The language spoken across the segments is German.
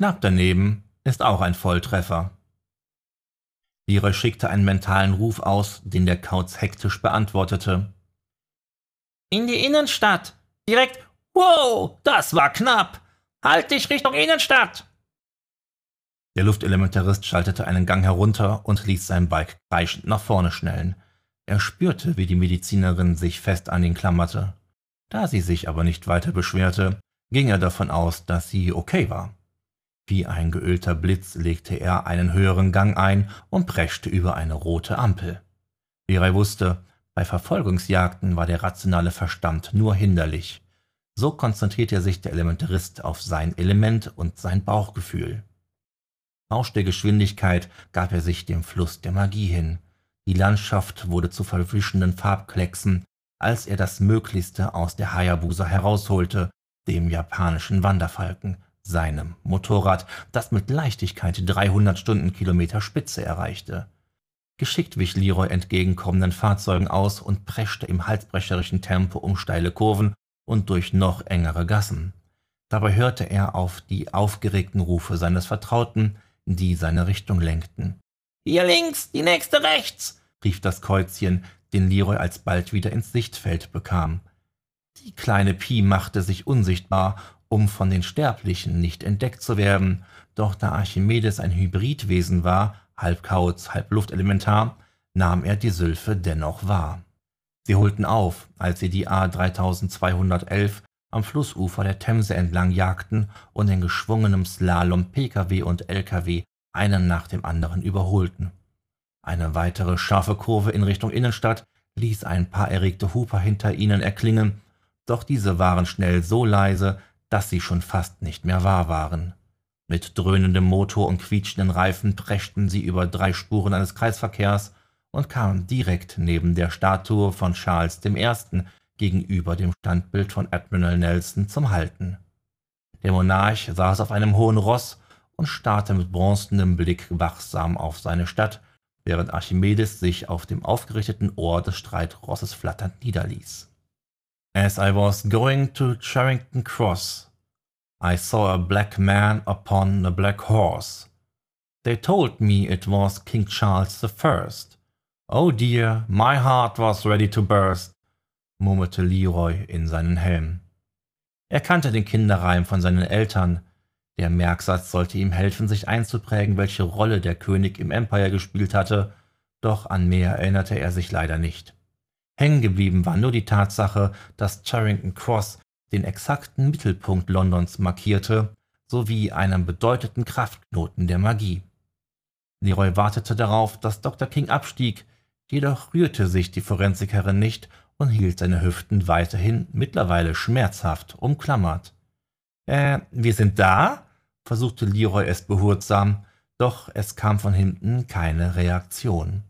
knapp daneben ist auch ein Volltreffer. Leroy schickte einen mentalen Ruf aus, den der Kauz hektisch beantwortete. In die Innenstadt. Direkt. Wow, das war knapp. Halt dich Richtung Innenstadt. Der Luftelementarist schaltete einen Gang herunter und ließ sein Bike kreischend nach vorne schnellen. Er spürte, wie die Medizinerin sich fest an ihn klammerte. Da sie sich aber nicht weiter beschwerte, ging er davon aus, dass sie okay war. Wie ein geölter Blitz legte er einen höheren Gang ein und preschte über eine rote Ampel. Leray wusste, bei Verfolgungsjagden war der rationale Verstand nur hinderlich. So konzentrierte sich der Elementarist auf sein Element und sein Bauchgefühl. Rausch der Geschwindigkeit gab er sich dem Fluss der Magie hin. Die Landschaft wurde zu verwischenden Farbklecksen, als er das Möglichste aus der Hayabusa herausholte, dem japanischen Wanderfalken, seinem Motorrad, das mit Leichtigkeit 300 Stundenkilometer Spitze erreichte. Geschickt wich Leroy entgegenkommenden Fahrzeugen aus und preschte im halsbrecherischen Tempo um steile Kurven und durch noch engere Gassen. Dabei hörte er auf die aufgeregten Rufe seines Vertrauten, die seine Richtung lenkten. Hier links, die nächste rechts, rief das Käuzchen, den Leroy alsbald wieder ins Sichtfeld bekam. Die kleine Pi machte sich unsichtbar um von den Sterblichen nicht entdeckt zu werden, doch da Archimedes ein Hybridwesen war, halb Kauz, halb Luftelementar, nahm er die Sylphe dennoch wahr. Sie holten auf, als sie die A 3211 am Flussufer der Themse entlang jagten und in geschwungenem Slalom Pkw und Lkw einen nach dem anderen überholten. Eine weitere scharfe Kurve in Richtung Innenstadt ließ ein paar erregte Huper hinter ihnen erklingen, doch diese waren schnell so leise, dass sie schon fast nicht mehr wahr waren. Mit dröhnendem Motor und quietschenden Reifen preschten sie über drei Spuren eines Kreisverkehrs und kamen direkt neben der Statue von Charles I. gegenüber dem Standbild von Admiral Nelson zum Halten. Der Monarch saß auf einem hohen Ross und starrte mit bronzenem Blick wachsam auf seine Stadt, während Archimedes sich auf dem aufgerichteten Ohr des Streitrosses flatternd niederließ. As I was going to Charing Cross, I saw a black man upon a black horse. They told me it was King Charles First. Oh dear, my heart was ready to burst, murmelte Leroy in seinen Helm. Er kannte den Kinderreim von seinen Eltern. Der Merksatz sollte ihm helfen, sich einzuprägen, welche Rolle der König im Empire gespielt hatte, doch an mehr erinnerte er sich leider nicht. Hängen geblieben war nur die Tatsache, dass Charing Cross den exakten Mittelpunkt Londons markierte, sowie einen bedeutenden Kraftknoten der Magie. Leroy wartete darauf, dass Dr. King abstieg, jedoch rührte sich die Forensikerin nicht und hielt seine Hüften weiterhin mittlerweile schmerzhaft umklammert. Äh, wir sind da? versuchte Leroy es behutsam, doch es kam von hinten keine Reaktion.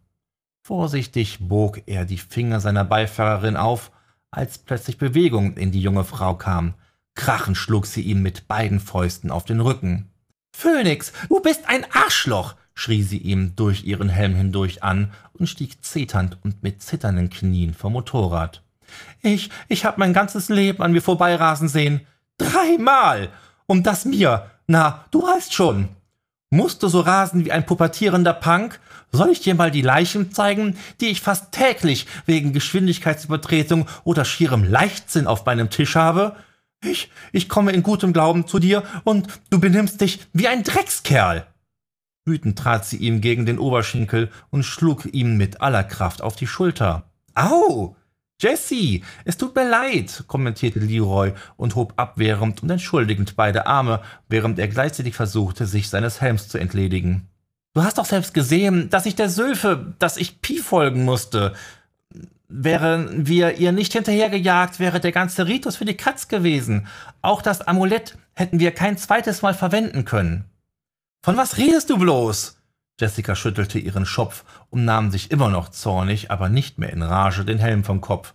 Vorsichtig bog er die Finger seiner Beifahrerin auf, als plötzlich Bewegung in die junge Frau kam. Krachend schlug sie ihm mit beiden Fäusten auf den Rücken. Phönix, du bist ein Arschloch! schrie sie ihm durch ihren Helm hindurch an und stieg zeternd und mit zitternden Knien vom Motorrad. Ich, ich hab mein ganzes Leben an mir vorbeirasen sehen. Dreimal! Und das mir. Na, du weißt schon. Musst du so rasen wie ein pubertierender Punk? Soll ich dir mal die Leichen zeigen, die ich fast täglich wegen Geschwindigkeitsübertretung oder schierem Leichtsinn auf meinem Tisch habe? Ich, ich komme in gutem Glauben zu dir und du benimmst dich wie ein Dreckskerl. Wütend trat sie ihm gegen den Oberschenkel und schlug ihm mit aller Kraft auf die Schulter. Au! Jesse, es tut mir leid, kommentierte Leroy und hob abwehrend und entschuldigend beide Arme, während er gleichzeitig versuchte, sich seines Helms zu entledigen. Du hast doch selbst gesehen, dass ich der Sylphe, dass ich Pi folgen musste. Wären wir ihr nicht hinterhergejagt, wäre der ganze Ritus für die Katz gewesen. Auch das Amulett hätten wir kein zweites Mal verwenden können. Von was redest du bloß? Jessica schüttelte ihren Schopf und nahm sich immer noch zornig, aber nicht mehr in Rage den Helm vom Kopf.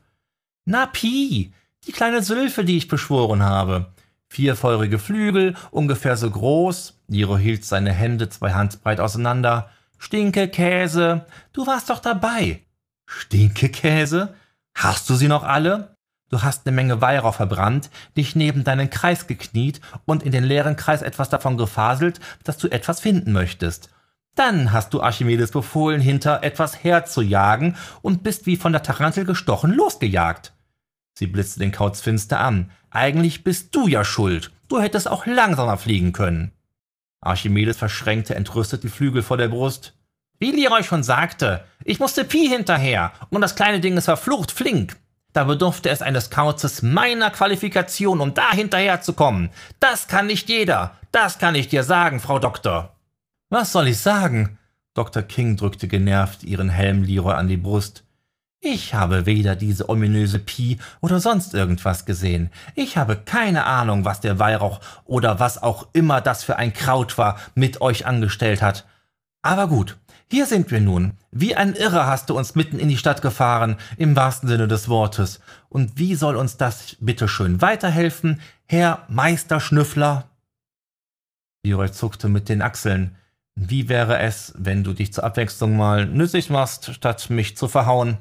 Na, Pi, die kleine Sylphe, die ich beschworen habe. Vierfeurige Flügel, ungefähr so groß. Niro hielt seine Hände zwei Handbreit auseinander. Stinkekäse, du warst doch dabei. Stinkekäse? Hast du sie noch alle? Du hast eine Menge Weihrauch verbrannt, dich neben deinen Kreis gekniet und in den leeren Kreis etwas davon gefaselt, dass du etwas finden möchtest. Dann hast du Archimedes befohlen, hinter etwas herzujagen und bist wie von der Tarantel gestochen losgejagt. Sie blitzte den Kauz finster an. Eigentlich bist du ja schuld. Du hättest auch langsamer fliegen können. Archimedes verschränkte entrüstet die Flügel vor der Brust. Wie Leroy schon sagte, ich musste Pi hinterher und das kleine Ding ist verflucht flink. Da bedurfte es eines Kauzes meiner Qualifikation, um da hinterherzukommen. Das kann nicht jeder. Das kann ich dir sagen, Frau Doktor. Was soll ich sagen? Dr. King drückte genervt ihren Helm Leroy an die Brust. Ich habe weder diese ominöse Pi oder sonst irgendwas gesehen. Ich habe keine Ahnung, was der Weihrauch oder was auch immer das für ein Kraut war, mit euch angestellt hat. Aber gut, hier sind wir nun. Wie ein Irrer hast du uns mitten in die Stadt gefahren, im wahrsten Sinne des Wortes. Und wie soll uns das bitteschön weiterhelfen, Herr Meisterschnüffler? Leroy zuckte mit den Achseln. Wie wäre es, wenn du dich zur Abwechslung mal nützlich machst, statt mich zu verhauen?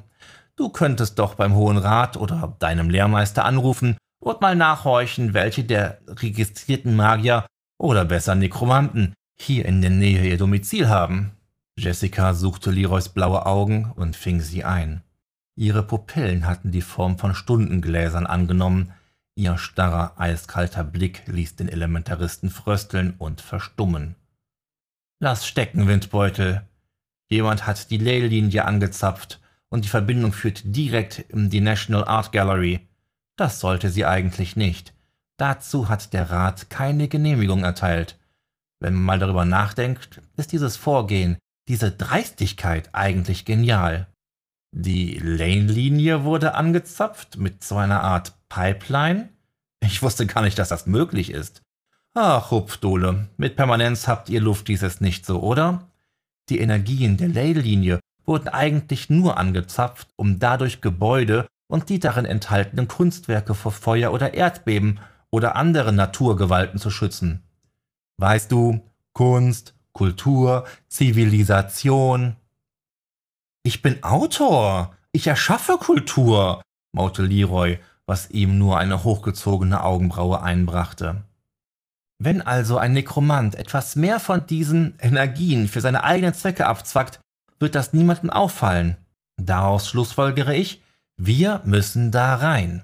Du könntest doch beim Hohen Rat oder deinem Lehrmeister anrufen und mal nachhorchen, welche der registrierten Magier oder besser Nekromanten hier in der Nähe ihr Domizil haben. Jessica suchte Leroys blaue Augen und fing sie ein. Ihre Pupillen hatten die Form von Stundengläsern angenommen, ihr starrer, eiskalter Blick ließ den Elementaristen frösteln und verstummen. Lass stecken, Windbeutel. Jemand hat die Leylinie angezapft und die Verbindung führt direkt in die National Art Gallery. Das sollte sie eigentlich nicht. Dazu hat der Rat keine Genehmigung erteilt. Wenn man mal darüber nachdenkt, ist dieses Vorgehen diese Dreistigkeit eigentlich genial. Die Lane-Linie wurde angezapft mit so einer Art Pipeline. Ich wusste gar nicht, dass das möglich ist. Ach, Hupfdohle, mit Permanenz habt ihr Luft dieses nicht so, oder? Die Energien der Ley-Linie wurden eigentlich nur angezapft, um dadurch Gebäude und die darin enthaltenen Kunstwerke vor Feuer oder Erdbeben oder anderen Naturgewalten zu schützen. Weißt du, Kunst, Kultur, Zivilisation. Ich bin Autor. Ich erschaffe Kultur, maute Leroy, was ihm nur eine hochgezogene Augenbraue einbrachte. Wenn also ein Nekromant etwas mehr von diesen Energien für seine eigenen Zwecke abzwackt, wird das niemandem auffallen. Daraus schlussfolgere ich, wir müssen da rein.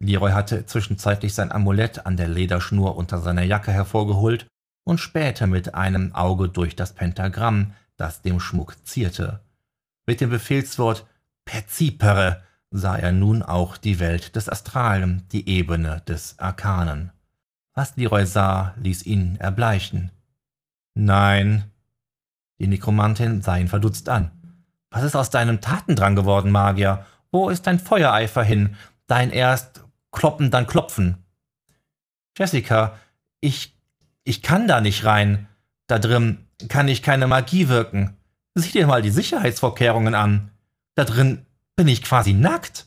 Leroy hatte zwischenzeitlich sein Amulett an der Lederschnur unter seiner Jacke hervorgeholt und spähte mit einem Auge durch das Pentagramm, das dem Schmuck zierte. Mit dem Befehlswort Perzipere sah er nun auch die Welt des Astralen, die Ebene des Arkanen. Was Leroy sah, ließ ihn erbleichen. Nein. Die Nekromantin sah ihn verdutzt an. Was ist aus deinem Tatendrang geworden, Magier? Wo ist dein Feuereifer hin? Dein erst kloppen, dann klopfen. Jessica, ich ich kann da nicht rein. Da drin kann ich keine Magie wirken. Sieh dir mal die Sicherheitsvorkehrungen an. Da drin bin ich quasi nackt.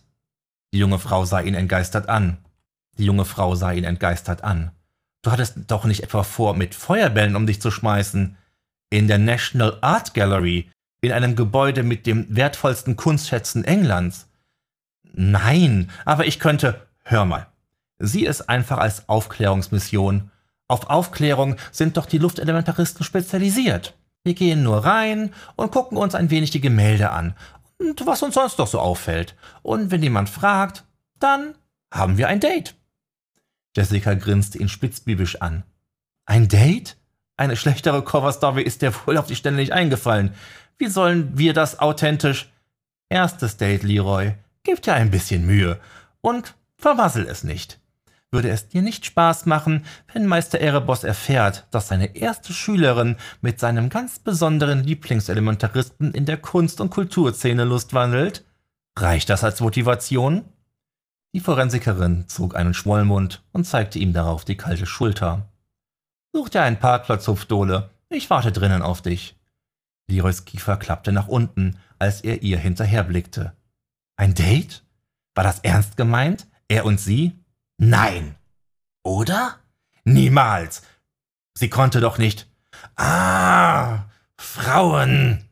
Die junge Frau sah ihn entgeistert an. Die junge Frau sah ihn entgeistert an. Du hattest doch nicht etwa vor, mit Feuerbällen um dich zu schmeißen. In der National Art Gallery, in einem Gebäude mit den wertvollsten Kunstschätzen Englands. Nein, aber ich könnte. Hör mal. Sieh es einfach als Aufklärungsmission auf Aufklärung sind doch die Luftelementaristen spezialisiert. Wir gehen nur rein und gucken uns ein wenig die Gemälde an und was uns sonst noch so auffällt. Und wenn jemand fragt, dann haben wir ein Date. Jessica grinste ihn spitzbübisch an. Ein Date? Eine schlechtere Coverstory ist dir wohl auf die Stelle nicht eingefallen. Wie sollen wir das authentisch? Erstes Date, Leroy. Gib dir ein bisschen Mühe und verwassel es nicht würde es dir nicht Spaß machen, wenn Meister Erebos erfährt, dass seine erste Schülerin mit seinem ganz besonderen Lieblingselementaristen in der Kunst- und Kulturszene lustwandelt? Reicht das als Motivation? Die Forensikerin zog einen Schmollmund und zeigte ihm darauf die kalte Schulter. Such dir einen Parkplatz, Hufdole. Ich warte drinnen auf dich. Leroys Kiefer klappte nach unten, als er ihr hinterherblickte. Ein Date? War das ernst gemeint? Er und sie? Nein. Oder? Niemals. Sie konnte doch nicht. Ah, Frauen.